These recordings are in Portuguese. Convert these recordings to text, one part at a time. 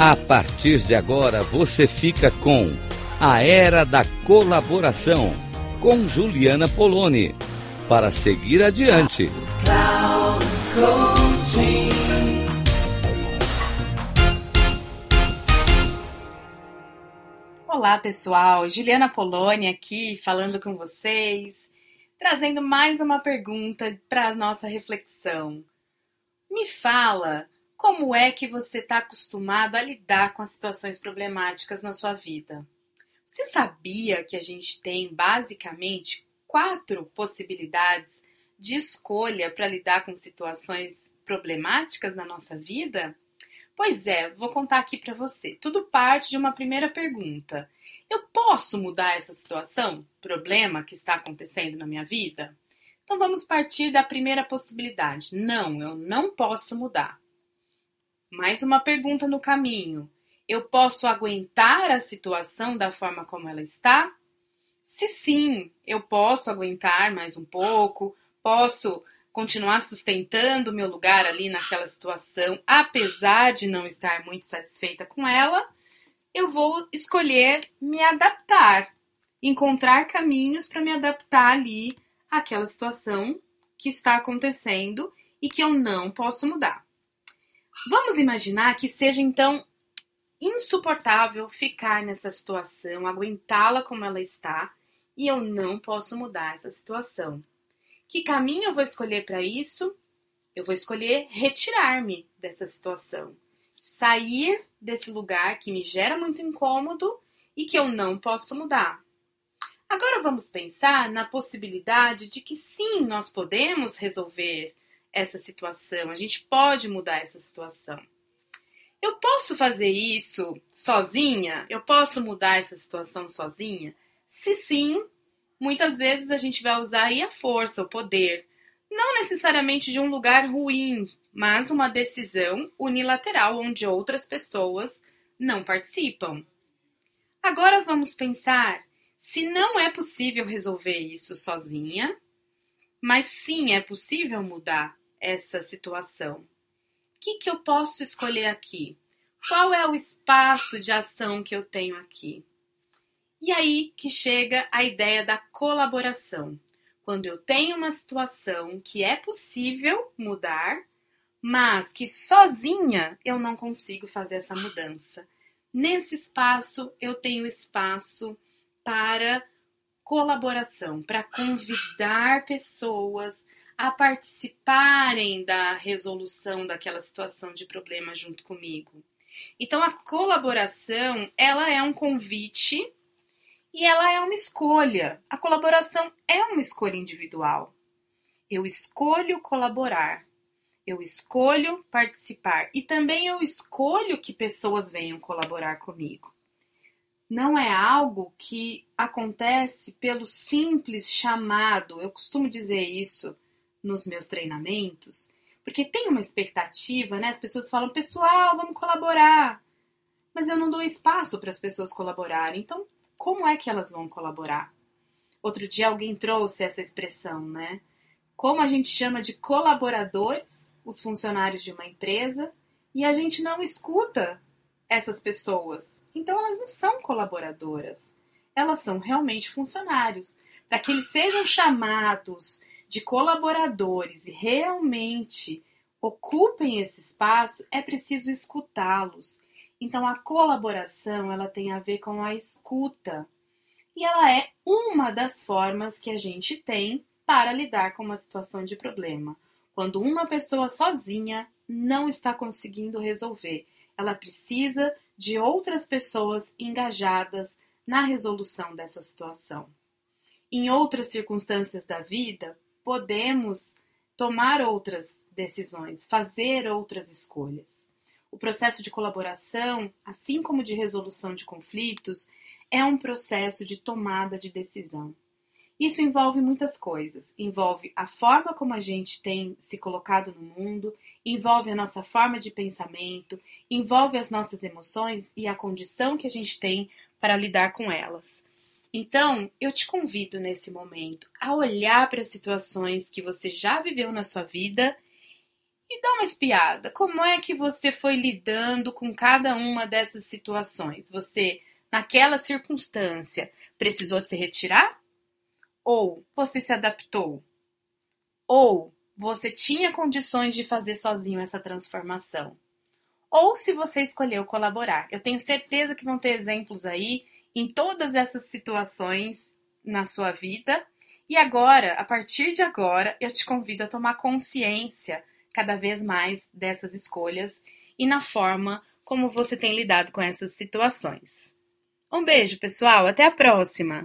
A partir de agora você fica com A Era da Colaboração com Juliana Poloni para seguir adiante. Olá pessoal, Juliana Poloni aqui falando com vocês, trazendo mais uma pergunta para a nossa reflexão. Me fala como é que você está acostumado a lidar com as situações problemáticas na sua vida? Você sabia que a gente tem basicamente quatro possibilidades de escolha para lidar com situações problemáticas na nossa vida? Pois é, vou contar aqui para você. Tudo parte de uma primeira pergunta. Eu posso mudar essa situação, problema que está acontecendo na minha vida? Então vamos partir da primeira possibilidade. Não, eu não posso mudar. Mais uma pergunta no caminho. Eu posso aguentar a situação da forma como ela está? Se sim, eu posso aguentar mais um pouco, posso continuar sustentando meu lugar ali naquela situação, apesar de não estar muito satisfeita com ela, eu vou escolher me adaptar, encontrar caminhos para me adaptar ali àquela situação que está acontecendo e que eu não posso mudar. Vamos imaginar que seja então insuportável ficar nessa situação, aguentá-la como ela está, e eu não posso mudar essa situação. Que caminho eu vou escolher para isso? Eu vou escolher retirar-me dessa situação, sair desse lugar que me gera muito incômodo e que eu não posso mudar. Agora vamos pensar na possibilidade de que sim, nós podemos resolver essa situação, a gente pode mudar essa situação. Eu posso fazer isso sozinha? Eu posso mudar essa situação sozinha? Se sim, muitas vezes a gente vai usar aí a força, o poder, não necessariamente de um lugar ruim, mas uma decisão unilateral onde outras pessoas não participam. Agora vamos pensar se não é possível resolver isso sozinha, mas sim é possível mudar essa situação? O que, que eu posso escolher aqui? Qual é o espaço de ação que eu tenho aqui? E aí que chega a ideia da colaboração. Quando eu tenho uma situação que é possível mudar, mas que sozinha eu não consigo fazer essa mudança. Nesse espaço, eu tenho espaço para colaboração, para convidar pessoas a participarem da resolução daquela situação de problema junto comigo. Então a colaboração, ela é um convite e ela é uma escolha. A colaboração é uma escolha individual. Eu escolho colaborar. Eu escolho participar e também eu escolho que pessoas venham colaborar comigo. Não é algo que acontece pelo simples chamado. Eu costumo dizer isso nos meus treinamentos, porque tem uma expectativa, né? As pessoas falam, pessoal, vamos colaborar. Mas eu não dou espaço para as pessoas colaborarem. Então, como é que elas vão colaborar? Outro dia alguém trouxe essa expressão, né? Como a gente chama de colaboradores, os funcionários de uma empresa, e a gente não escuta essas pessoas. Então, elas não são colaboradoras. Elas são realmente funcionários. Para que eles sejam chamados de colaboradores e realmente ocupem esse espaço, é preciso escutá-los. Então a colaboração, ela tem a ver com a escuta. E ela é uma das formas que a gente tem para lidar com uma situação de problema. Quando uma pessoa sozinha não está conseguindo resolver, ela precisa de outras pessoas engajadas na resolução dessa situação. Em outras circunstâncias da vida, podemos tomar outras decisões, fazer outras escolhas. O processo de colaboração, assim como de resolução de conflitos, é um processo de tomada de decisão. Isso envolve muitas coisas. Envolve a forma como a gente tem se colocado no mundo, envolve a nossa forma de pensamento, envolve as nossas emoções e a condição que a gente tem para lidar com elas. Então, eu te convido nesse momento a olhar para as situações que você já viveu na sua vida e dá uma espiada. Como é que você foi lidando com cada uma dessas situações? Você, naquela circunstância, precisou se retirar? Ou você se adaptou? Ou você tinha condições de fazer sozinho essa transformação? Ou se você escolheu colaborar. Eu tenho certeza que vão ter exemplos aí em todas essas situações na sua vida. E agora, a partir de agora, eu te convido a tomar consciência cada vez mais dessas escolhas e na forma como você tem lidado com essas situações. Um beijo, pessoal, até a próxima!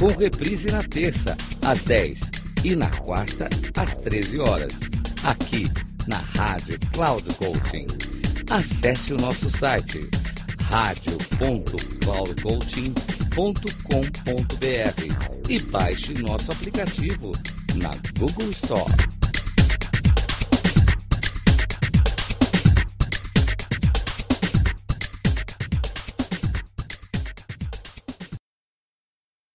com reprise na terça, às 10 e na quarta, às 13 horas, aqui na Rádio Cloud Coaching. Acesse o nosso site radio.cloudcoaching.com.br e baixe nosso aplicativo na Google Store.